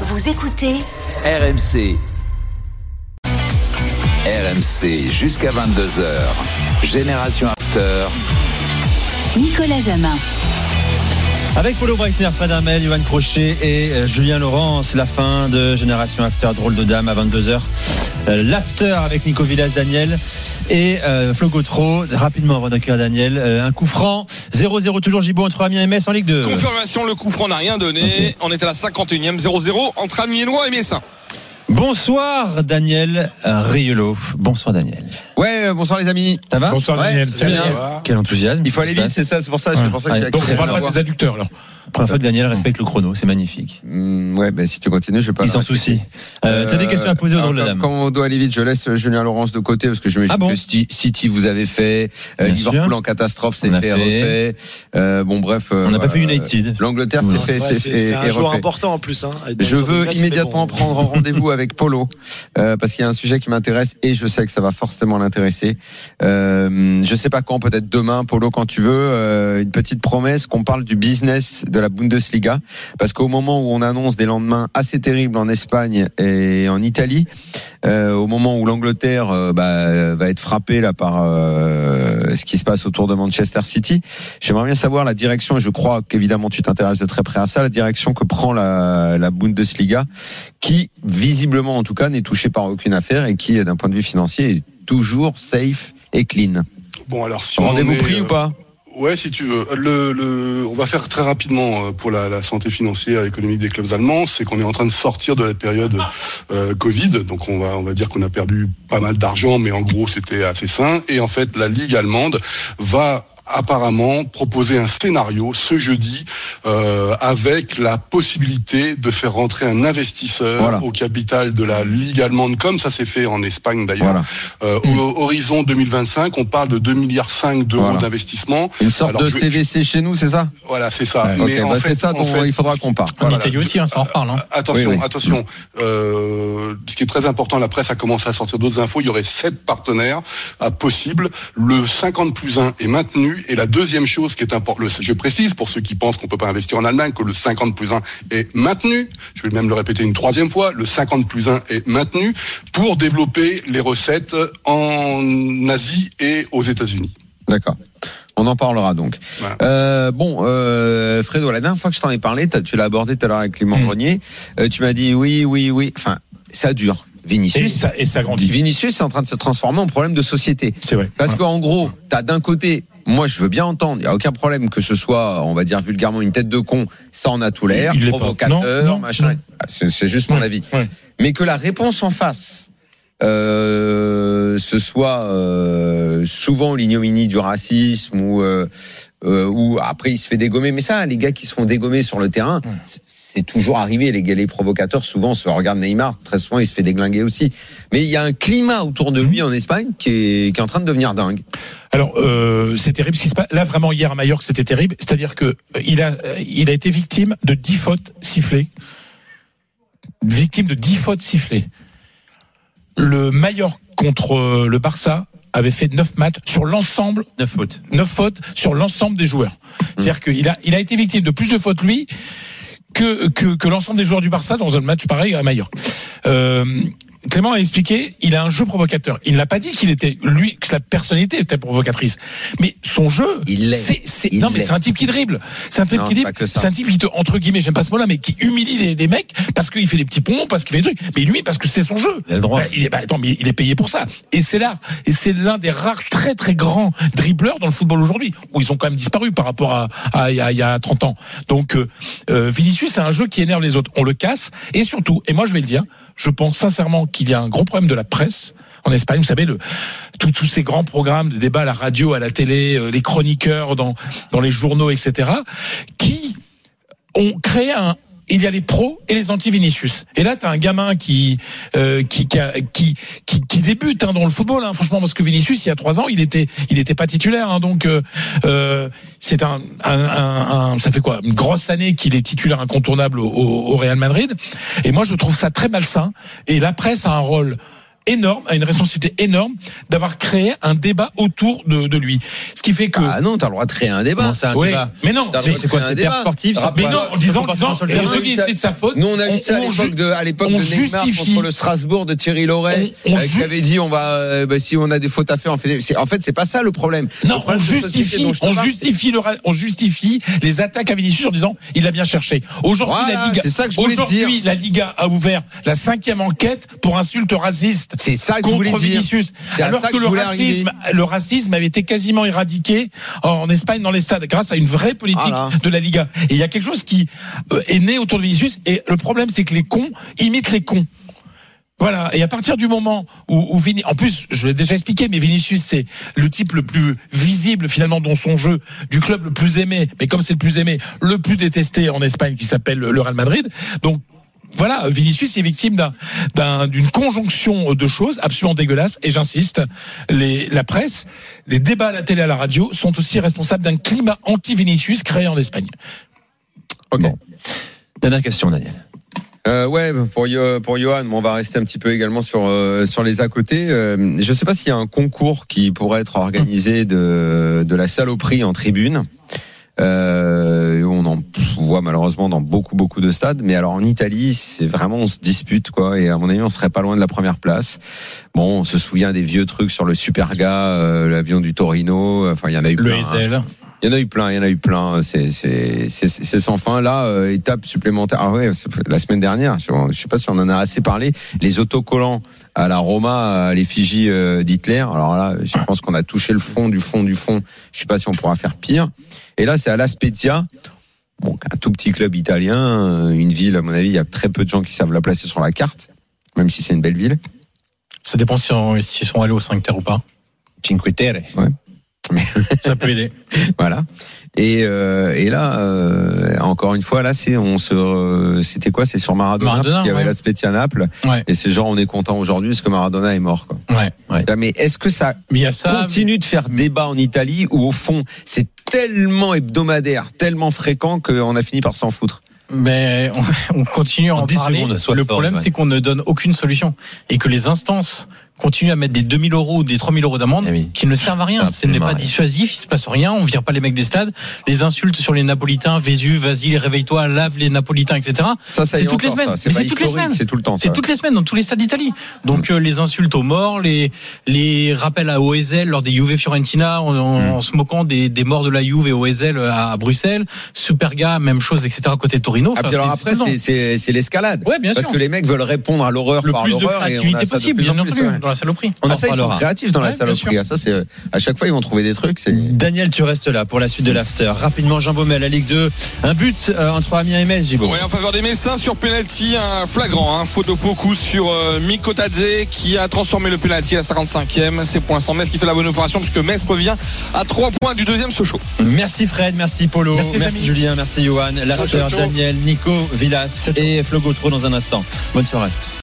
Vous écoutez RMC. RMC jusqu'à 22h. Génération After. Nicolas Jamin. Avec Paulo Breitner, Fred Hermel, Johan Crochet et euh, Julien Laurent, c'est la fin de Génération After, drôle de dame à 22h. Euh, L'after avec Nico Villas, Daniel et euh, Flo Gautreau. Rapidement avant d'accueillir Daniel, euh, un coup franc, 0-0 toujours Gibaud entre Amiens et Metz en Ligue 2. Confirmation, le coup franc n'a rien donné. On était à la 51e, 0-0 entre Amiénois et Messin. Bonsoir Daniel Riolo. Bonsoir Daniel. Ouais, euh, bonsoir les amis. Ça va Bonsoir Ouais, Daniel. c'est bien. Quel enthousiasme. Il faut aller vite, c'est ça, c'est pour ça, Ouais. c'est pour ça que Ouais. j'ai Donc on parle pas des adducteurs alors. Première fois que Daniel respecte le chrono, c'est magnifique. Hmm, ouais, ben si tu continues, je pas. Il s'en soucie. Euh, T'as des questions à poser au drôle de comme- dame Comme on doit aller vite, je laisse euh, Julien Laurence de côté parce que je Ah bon que City vous avez fait, euh, Bien Liverpool sûr. en catastrophe, c'est fait, fait. refait. Euh, bon bref. euh, On n'a pas fait. United. L'Angleterre, c'est fait, c'est un joueur important en plus. Hein, Je veux immédiatement bon. prendre rendez-vous avec Polo euh, parce qu'il y a un sujet qui m'intéresse et je sais que ça va forcément l'intéresser. Euh, je sais pas quand, peut-être demain, Polo, quand tu veux. euh, une petite promesse qu'on parle du business de la Bundesliga parce qu'au moment où on annonce des lendemains assez terribles en Espagne et en Italie, euh, au moment où l'Angleterre euh, bah, va être frappée là par euh, ce qui se passe autour de Manchester City, j'aimerais bien savoir la direction. Et je crois qu'évidemment tu t'intéresses de très près à ça, la direction que prend la, la Bundesliga, qui visiblement en tout cas n'est touchée par aucune affaire et qui, d'un point de vue financier, est toujours safe et clean. Bon, alors si Rendez-vous pris ou pas? Ouais, si tu veux. Le, le, on va faire très rapidement euh, pour la, santé financière et économique des clubs allemands. C'est qu'on est en train de sortir de la période euh, Covid. Donc on va, on va dire qu'on a perdu pas mal d'argent, mais en gros c'était assez sain. Et en fait, la Ligue allemande va apparemment proposer un scénario ce jeudi euh, avec la possibilité de faire rentrer un investisseur Voilà. au capital de la Ligue allemande comme ça s'est fait en Espagne d'ailleurs Voilà. euh, au horizon 2025, on parle de 2 milliards 5 d'euros Voilà. d'investissement. Une sorte Alors, de je- CVC chez nous, c'est ça? Voilà, c'est ça. Ok, Mais en bah fait, c'est ça en dont fait, il faudra qu'on parle. En Voilà. Italie aussi, hein, ça en reparle. Hein. Attention, Oui, oui. attention. Euh, ce qui est très important, la presse a commencé à sortir d'autres infos. Il y aurait sept partenaires à possible. Le 50 plus 1 est maintenu. Et la deuxième chose qui est importante, je précise pour ceux qui pensent qu'on peut pas investir en Allemagne, que le 50 plus 1 est maintenu. Je vais même le répéter une troisième fois. Le 50 plus 1 est maintenu pour développer les recettes en Asie et aux États-Unis. D'accord. On en parlera donc. Voilà. Euh, bon, euh, Fredo, la dernière fois que je t'en ai parlé, tu l'as abordé tout à l'heure avec Clément Mm. Grenier, euh, tu m'as dit oui, oui, oui. Enfin, ça dure. Et Vinicius, ça, et ça grandit. Vinicius est en train de se transformer en problème de société. C'est vrai. Parce Ouais. qu'en gros, t'as d'un côté, moi je veux bien entendre, il n'y a aucun problème que ce soit, on va dire vulgairement, une tête de con, ça en a tout l'air, provocateur, Non, non, machin. Ah, C'est c'est juste mon Ouais, avis. ouais. Mais que la réponse en face, euh, ce soit euh, souvent l'ignominie du racisme ou euh, euh, ou après il se fait dégommer. Mais ça, les gars qui se font dégommer sur le terrain, c'est- toujours arrivé. Les gars, les provocateurs, souvent, se regardent Neymar, très souvent il se fait déglinguer aussi. Mais il y a un climat autour de lui en Espagne qui est, qui est en train de devenir dingue. Alors, euh, c'est terrible ce qui se passe. Là, vraiment, hier à Majorque, c'était terrible. C'est-à-dire que euh, il a, il a été victime de 10 fautes sifflées. Victime de 10 fautes sifflées. Le Mallorca contre euh, le Barça avait fait 9 matchs sur l'ensemble 9 fautes. 9 fautes sur l'ensemble des joueurs. C'est-à-dire qu'il a, il a été victime de plus de fautes, lui, que, que, que l'ensemble des joueurs du Barça dans un match pareil à Mallorca. Euh, Clément a expliqué, il a un jeu provocateur. Il n'a pas dit qu'il était, lui, que sa personnalité était provocatrice. Mais son jeu, Il c'est, non, mais c'est un type qui dribble. C'est un type Non, qui dribble. C'est un type qui te, entre guillemets, j'aime pas ce mot-là, mais qui humilie des, des mecs parce qu'il fait des petits ponts, parce qu'il fait des trucs. Mais lui, parce que c'est son jeu. Il a le droit. Bah, il est, bah, attends, mais il est payé pour ça. Et c'est là, et c'est l'un des rares très très grands dribbleurs dans le football aujourd'hui, où ils ont quand même disparu par rapport à, à, il y a- il y a 30 ans. Donc, euh, euh, Vinicius, c'est un jeu qui énerve les autres. On le casse, et surtout, et moi je vais le dire, je pense sincèrement qu'il y a un gros problème de la presse en Espagne. Vous savez, tous ces grands programmes de débat à la radio, à la télé, euh, les chroniqueurs dans les journaux, etc., qui ont créé un, il y a les pros et les anti-Vinicius. Et là, tu as un gamin qui euh, qui, qui, qui qui débute hein, dans le football, hein, franchement, parce que Vinicius, il y a trois ans, il était il était pas titulaire, hein, donc euh, euh, c'est un, un, un- un- ça fait quoi, une grosse année qu'il est titulaire incontournable au, au- au Real Madrid. Et moi, je trouve ça très malsain. Et la presse a un rôle énorme, a une responsabilité énorme d'avoir créé un débat autour de, de lui. Ce qui fait que. Ah non, t'as le droit de créer un débat. Non, c'est un Ouais, débat. mais non, c'est quoi C'est sportif mais non, en disant, en disant, c'est de sa faute. Nous, on a eu ça à on l'époque de, à l'époque on de Neymar justifie- contre le Strasbourg de Thierry Loret, euh, qui avait dit on va, euh, bah, si on a des fautes à faire, on fait. En fait, c'est pas ça le problème. Non, on justifie, on justifie le, ra- on justifie les attaques à Vinicius en disant il a bien cherché. Aujourd'hui, la Liga, c'est ça que je voulais te aujourd'hui, la Liga a ouvert la cinquième enquête pour insulte raciste. C'est ça que je voulais contre dire. Vinicius. Alors que, que je le racisme, arriver. le racisme avait été quasiment éradiqué en Espagne dans les stades grâce à une vraie politique Voilà. de la Liga. Et il y a quelque chose qui euh, est né autour de Vinicius. Et le problème, c'est que les cons imitent les cons. Voilà. Et à partir du moment où, où en plus, je l'ai déjà expliqué, mais Vinicius, c'est le type le plus visible finalement dans son jeu, du club le plus aimé, mais comme c'est le plus aimé, le plus détesté en Espagne, qui s'appelle le Real Madrid. Donc voilà, Vinicius est victime d'un- d'un- d'une conjonction de choses absolument dégueulasses. Et j'insiste, la presse, les débats à la télé, à la radio sont aussi responsables d'un climat anti-Vinicius créé en Espagne. Ok. Bon. Dernière question, Daniel. Euh, ouais, pour, Yo- pour Johan, on va rester un petit peu également sur, euh, sur les à côté. Euh, je sais pas s'il y a un concours qui pourrait être organisé de, de la saloperie en tribune. Euh, on en voit malheureusement dans beaucoup beaucoup de stades, mais alors en Italie, c'est vraiment on se dispute quoi, et à mon avis, on serait pas loin de la première place. Bon, on se souvient des vieux trucs sur le Superga, euh, l'avion du Torino, enfin il y en a eu Le plein. hein. Il y en a eu plein, il y en a eu plein. C'est c'est c'est c'est sans fin. Là, euh, étape supplémentaire. Ah ouais, la semaine dernière, je, je sais pas si on en a assez parlé. Les autocollants à la Roma, à l'effigie euh, d'Hitler. Alors là, je pense qu'on a touché le fond du fond du fond. Je sais pas si on pourra faire pire. Et là, c'est à La Spezia. Bon, un tout petit club italien, euh, une ville. À mon avis, il y a très peu de gens qui savent la placer sur la carte, même si c'est une belle ville. Ça dépend si on- s'ils sont allés au 5 terre ou pas. Cinque Terre. Ça peut aider. Voilà. Et, euh, et là, euh, encore une fois, là, c'est on se, euh, c'était quoi? C'est sur Maradona, Maradona, y avait ouais. la Spezia Naples. Ouais. Et c'est genre, on est content aujourd'hui parce que Maradona est mort. Quoi. Ouais. Ah, Mais est-ce que Mais ça. continue de faire débat en Italie ou au fond, c'est tellement hebdomadaire, tellement fréquent qu'on a fini par s'en foutre? Mais on, on continue à En en, 10 parler. secondes, le problème, ouais. c'est qu'on ne donne aucune solution et que les instances continuent à mettre des 2000 euros ou des 3000 euros d'amende Eh oui. qui ne servent à rien. Ce n'est pas dissuasif, il se passe rien, on vire pas les mecs des stades. Les insultes sur les Napolitains, Vésu, vas-y, réveille-toi, lave les Napolitains, etc. Ça, ça C'est est toutes les semaines. ça. C'est Mais pas c'est toutes les semaines. C'est tout le temps. C'est toutes les semaines dans tous les stades d'Italie. Donc euh, les insultes aux morts, les les rappels à OSL lors des Juve Fiorentina en, en- en se moquant des, des morts de la Juve et OSL à, à Bruxelles, Superga même chose etc à côté de Torino. Ah, alors c'est- après, c'est l'escalade. Ouais, bien Parce sûr. que les mecs veulent répondre à l'horreur le par plus de l'horreur. on a créativité de possible, plus en bien plus, entendu, dans la saloperie. On en ça, ils sont créatifs dans la saloperie. Ah, Ça, c'est à chaque fois ils vont trouver des trucs. Daniel, tu restes là pour la suite de l'after. Rapidement, Jean Baumel, la Ligue 2. Un but euh, entre Amiens et Metz, Gibo. Ouais, en faveur des Messins sur penalty, un flagrant, un faute de Poku sur euh, Mikotadze qui a transformé le penalty à la 55e. C'est pour l'instant Metz qui fait la bonne opération puisque Metz revient à 3 points du deuxième Sochaux. Merci Fred, merci Polo, Merci. Julien, merci Johan, l'after ciao. Daniel, Nico, Villas et Flo Gautreau dans un instant. Bonne soirée.